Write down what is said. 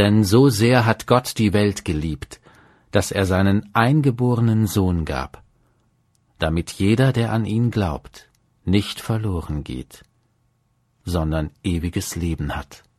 Denn so sehr hat Gott die Welt geliebt, dass er seinen eingeborenen Sohn gab, damit jeder, der an ihn glaubt, nicht verloren geht, sondern ewiges Leben hat.